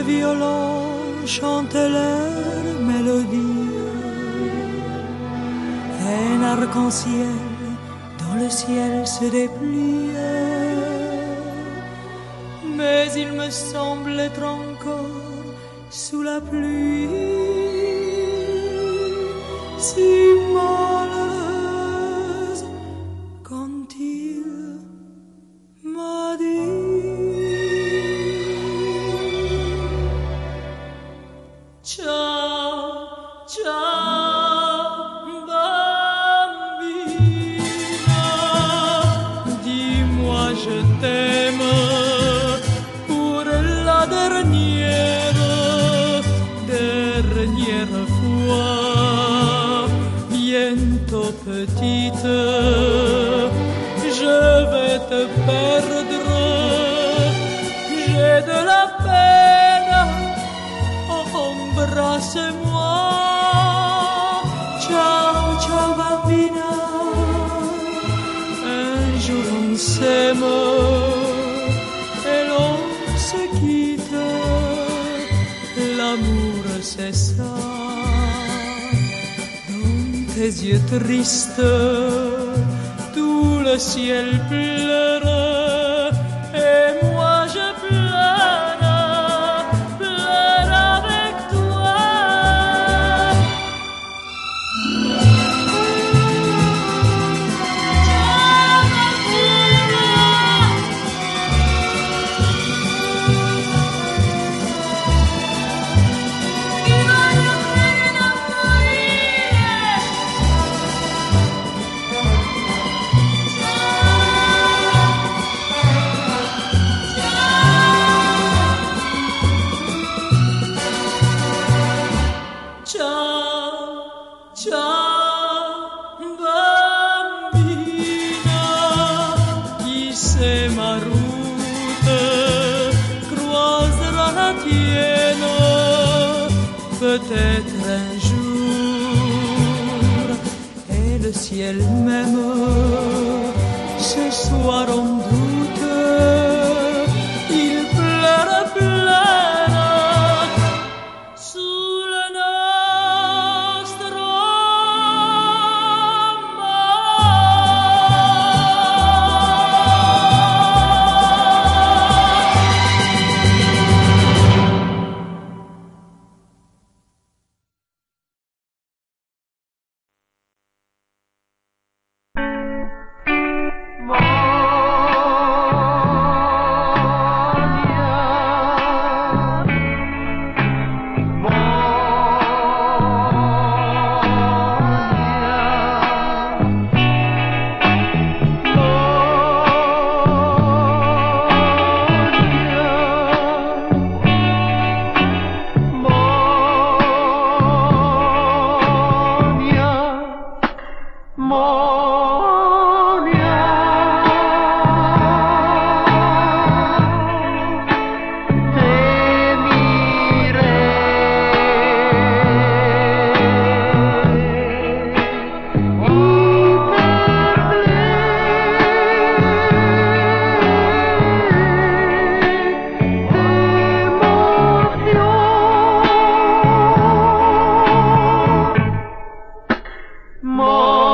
le violon chante leur mélodie. Un arc-en-ciel dans le ciel se déplie. Mais il me semble être encore sous la pluie. Si malheureuse petite, je vais te perdre, j'ai de la peine embrasse-moi. Tes yeux tristes, tout le ciel. more.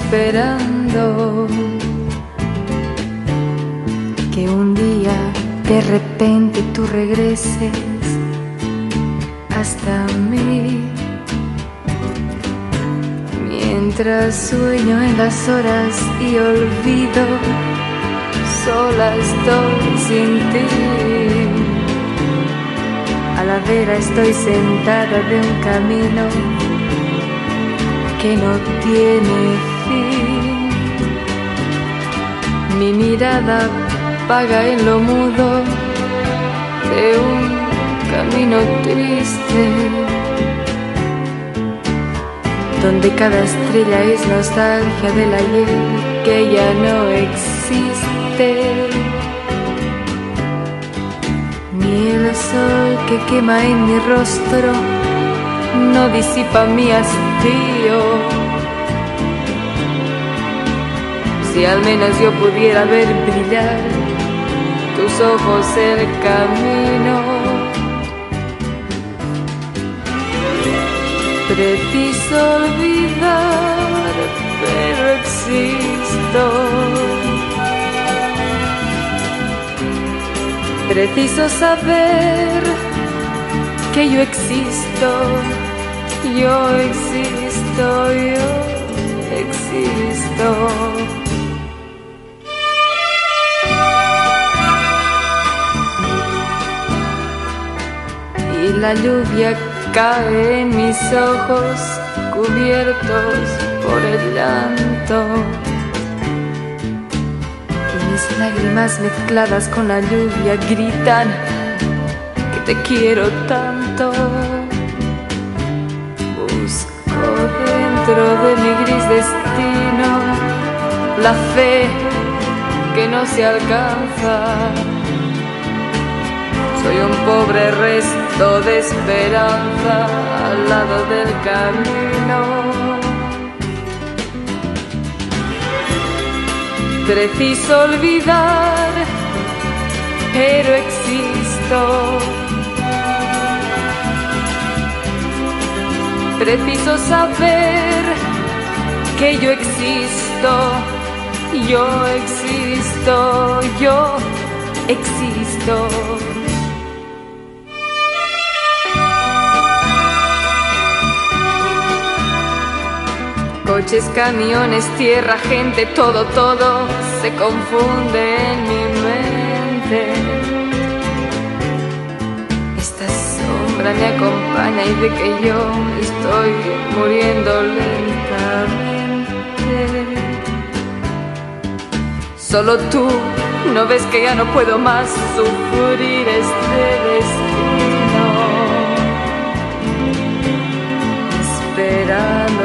Esperando que un día de repente tú regreses hasta mí. Mientras sueño en las horas y olvido, sola estoy sin ti la vera estoy sentada de un camino que no tiene Mi mirada vaga en lo mudo de un camino triste, donde cada estrella es nostalgia del ayer que ya no existe. Y el sol que quema en mi rostro no disipa mi hastío. Si al menos yo pudiera ver brillar tus ojos el camino. Preciso olvidar, pero existo. Preciso saber que yo existo, yo existo, yo existo. Y la lluvia cae en mis ojos cubiertos por el llanto lágrimas mezcladas con la lluvia gritan que te quiero tanto. Busco dentro de mi gris destino la fe que no se alcanza. Soy un pobre resto de esperanza al lado del camino. Preciso olvidar, pero existo. Preciso saber que yo existo, yo existo, yo existo. Coches, camiones, tierra, gente, todo, todo se confunde en mi mente. Esta sombra me acompaña y de que yo estoy muriendo lentamente. Solo tú no ves que ya no puedo más sufrir este destino.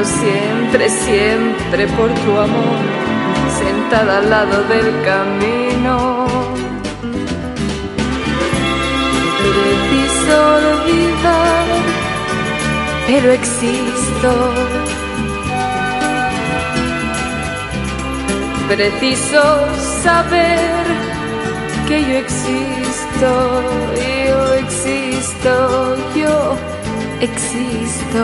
Siempre, siempre por tu amor, sentada al lado del camino. Preciso olvidar, pero existo. Preciso saber que yo existo, yo existo, yo existo.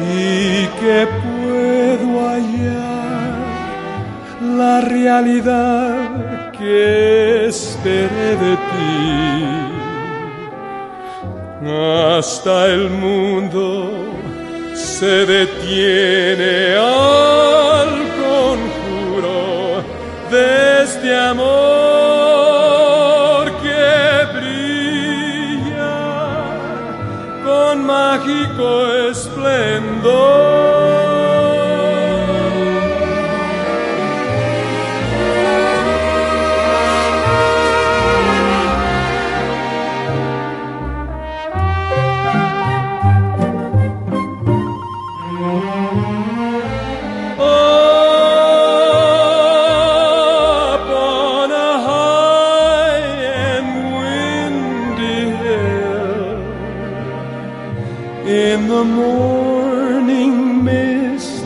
y que puedo hallar la realidad que esperé de ti. Hasta el mundo se detiene al conjuro de este amor que brilla con mágico in the morning mist.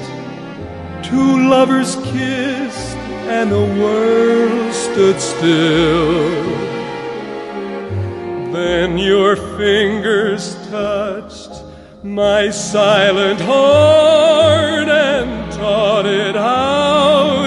Two lovers kissed and the world stood still. Then your fingers touched my silent heart and taught it how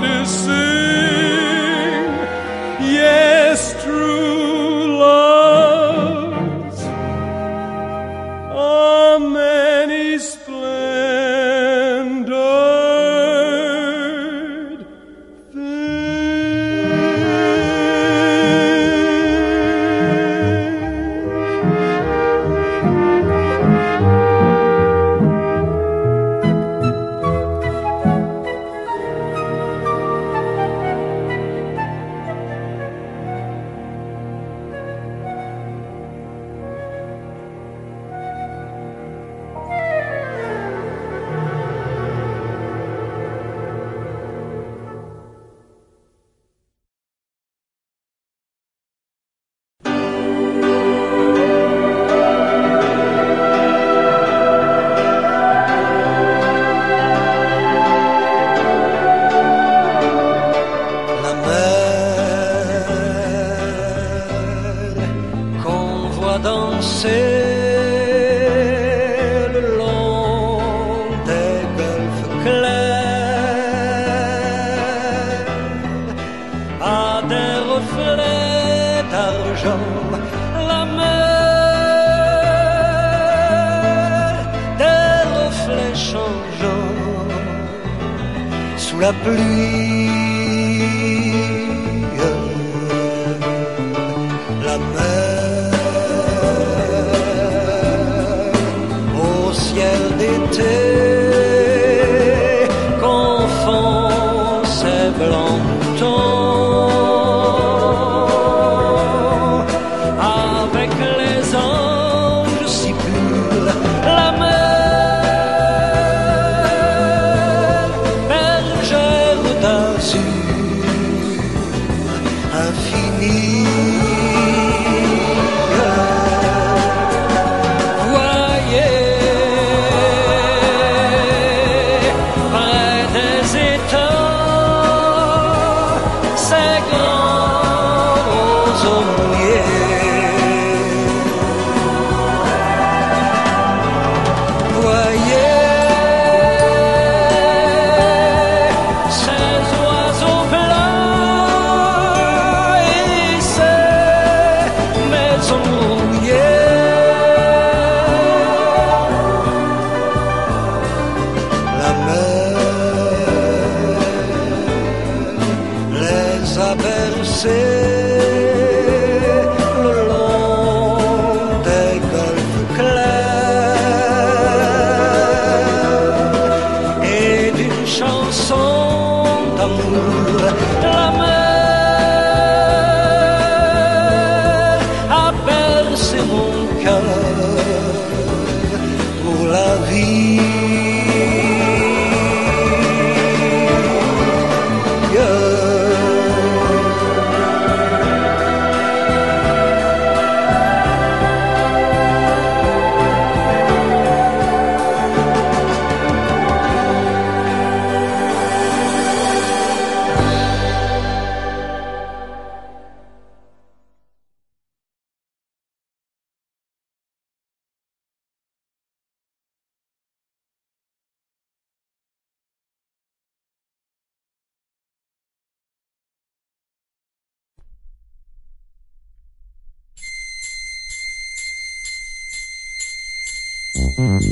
Thank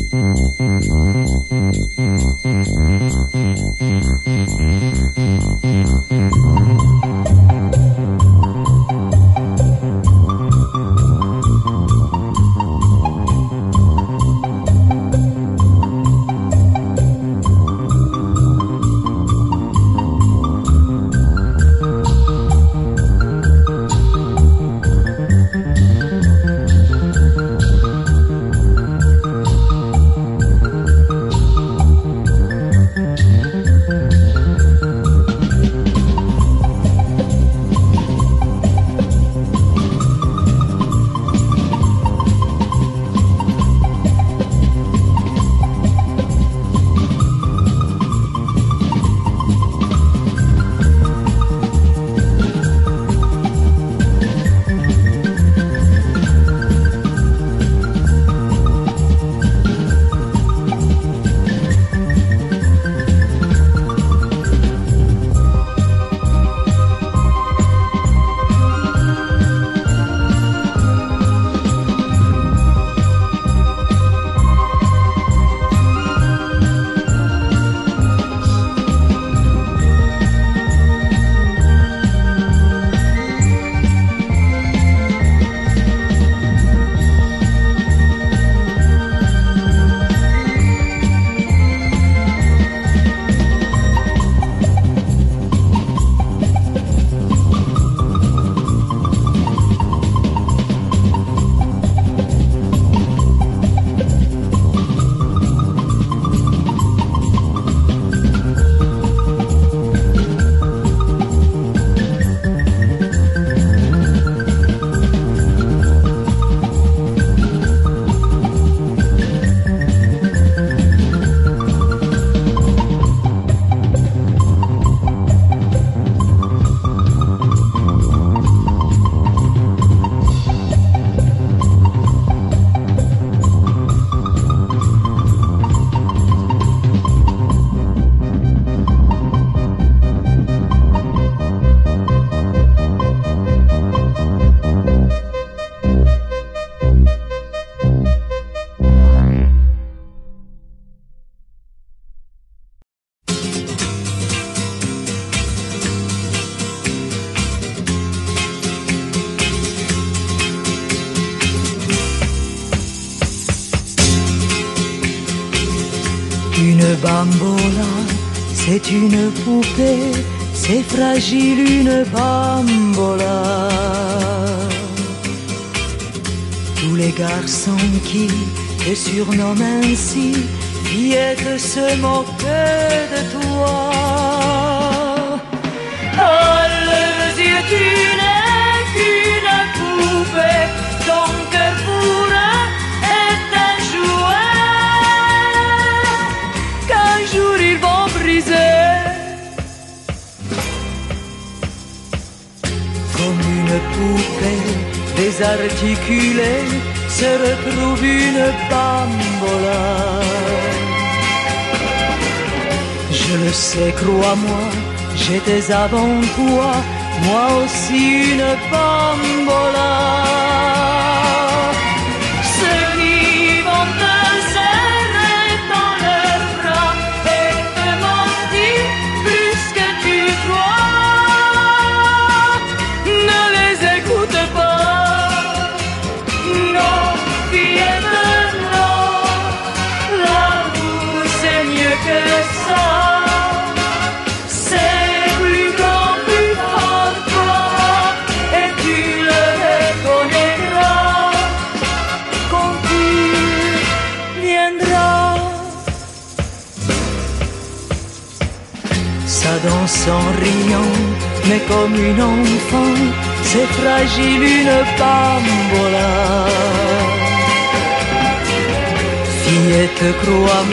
you. Une bambola, c'est une poupée, c'est fragile une bambola. Tous les garçons qui te surnomment ainsi, fillettes se moquent de toi. Oh, le yeux, tu n'es qu'une poupée, désarticulée se retrouve une bambola. Je le sais, crois-moi, j'étais avant toi, moi aussi une bambola.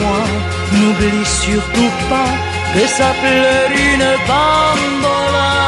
moi. N'oublie surtout pas que ça pleure une bambola.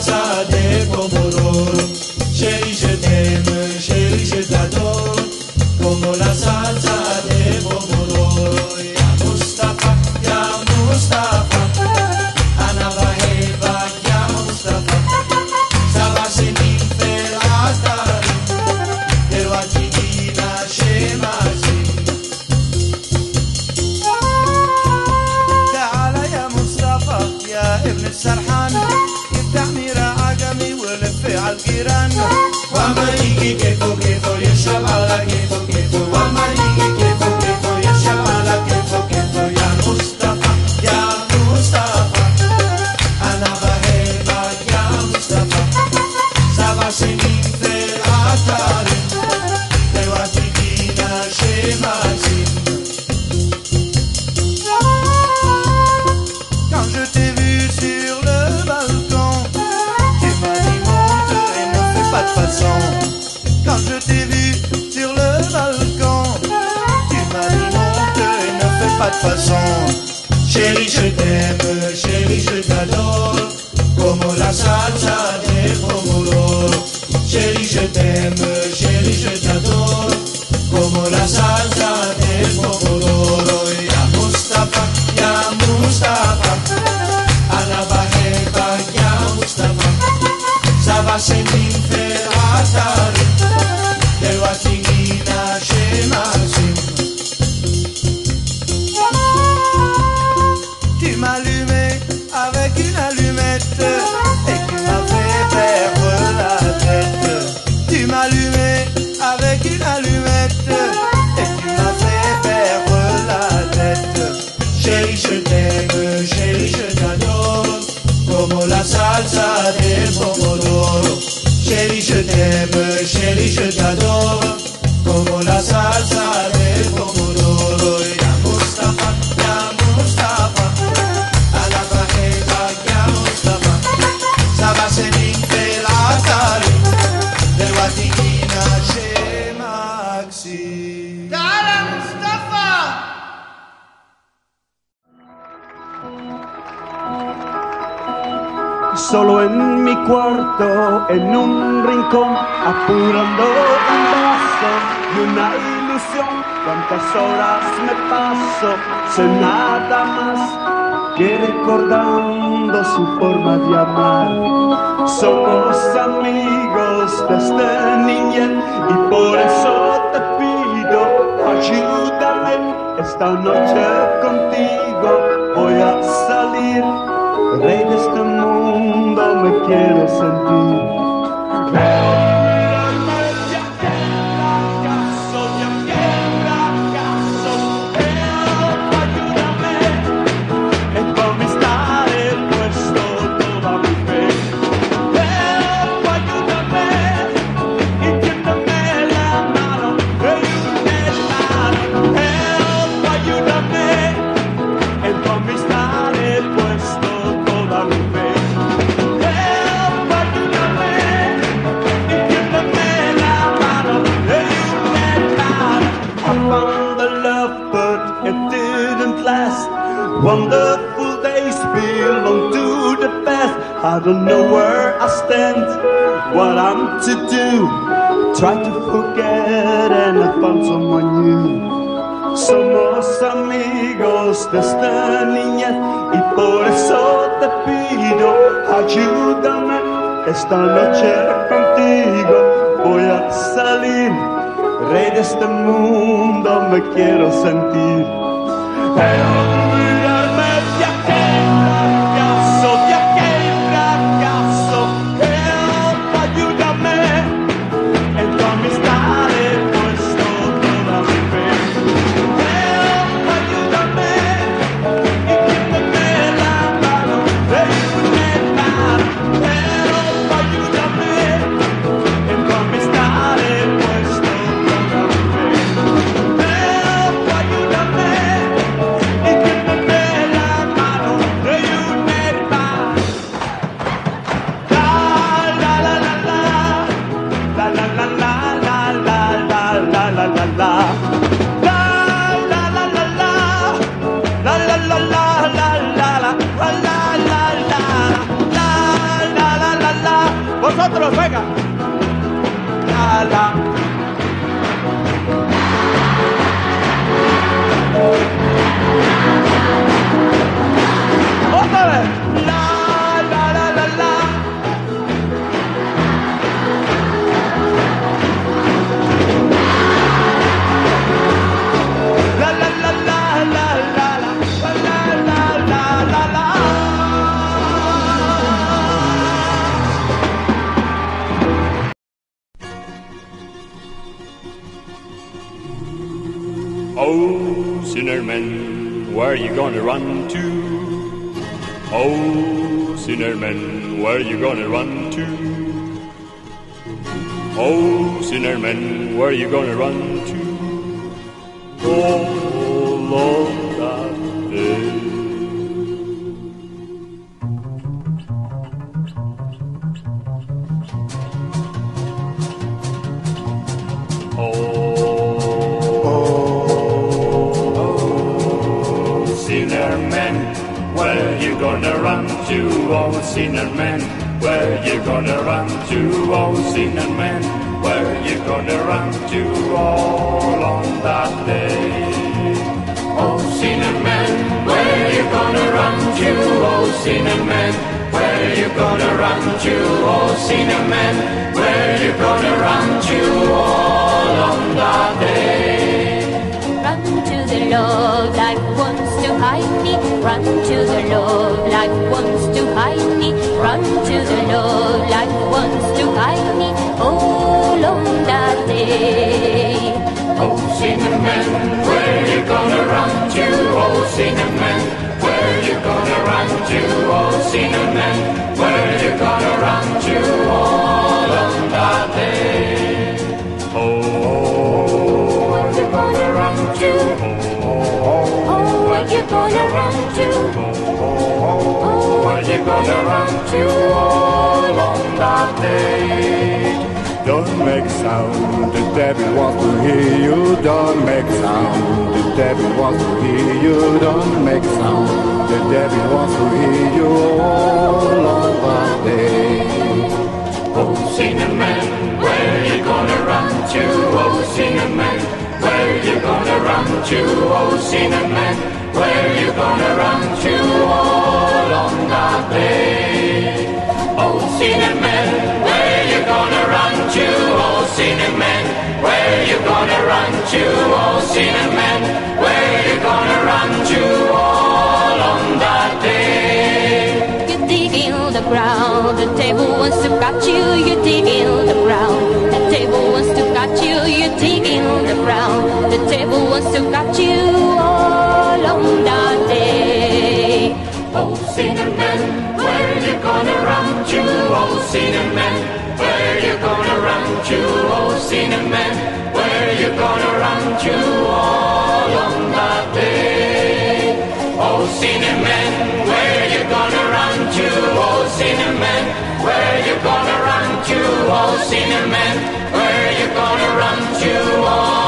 Saturday. en un rincón apurando un vaso y una ilusión. Cuántas horas me paso sin nada más que recordando su forma de amar. Somos amigos desde niñez y por eso te pido ayúdame esta noche contigo voy a salir Rey de este mundo me quiero sentir. What I'm to do. Try to forget and I found someone new. Somos amigos desde niñez y por eso te pido, ayúdame esta noche contigo. Voy a salir, rey de este mundo me quiero sentir. Olvidarme 快点 where you gonna run to? Oh, sinner man, where you gonna run to? Oh, sinner man, where you gonna run to? Oh, Lord, gonna run to? Oh, sinner man, where you gonna run to? Oh, sinner man, where you gonna run to? All on that day. Oh, sinner man, where you gonna run to? Oh, sinner man, where you gonna run to? Oh, sinner man, where you gonna run to? All on that day. Run to the Lord hide me. Run to the Lord like wants to hide me. Run to the Lord like wants to hide me. All on that day. Oh, sinner where you gonna run to? Oh, sinner where you gonna run to? Oh, sinner where you gonna run to? All gonna run to? Oh, where you gonna run to? All on that day. Don't make sound, the devil wants to hear you. Don't make sound, the devil wants to hear you. Don't make sound, the devil wants to hear you all on that day. Oh, sinner man, where you gonna run to? Oh, sinner man, you gonna run to? Oh, sinner man, where you gonna run to? All on that day. Oh, sinner man, where you gonna run to? Oh, sinner man, where you gonna run to? Oh, sinner man, where you gonna run to? All on that day. You dig in the ground, the table wants to catch you. You dig in the ground, Oh, man, where you gonna run to? Oh, sinner man, where you gonna run to? All on that day. Oh, sinner man, where you gonna run to? Oh, sinner man, where you gonna run to? Oh, sinner man, where you gonna run to? Oh,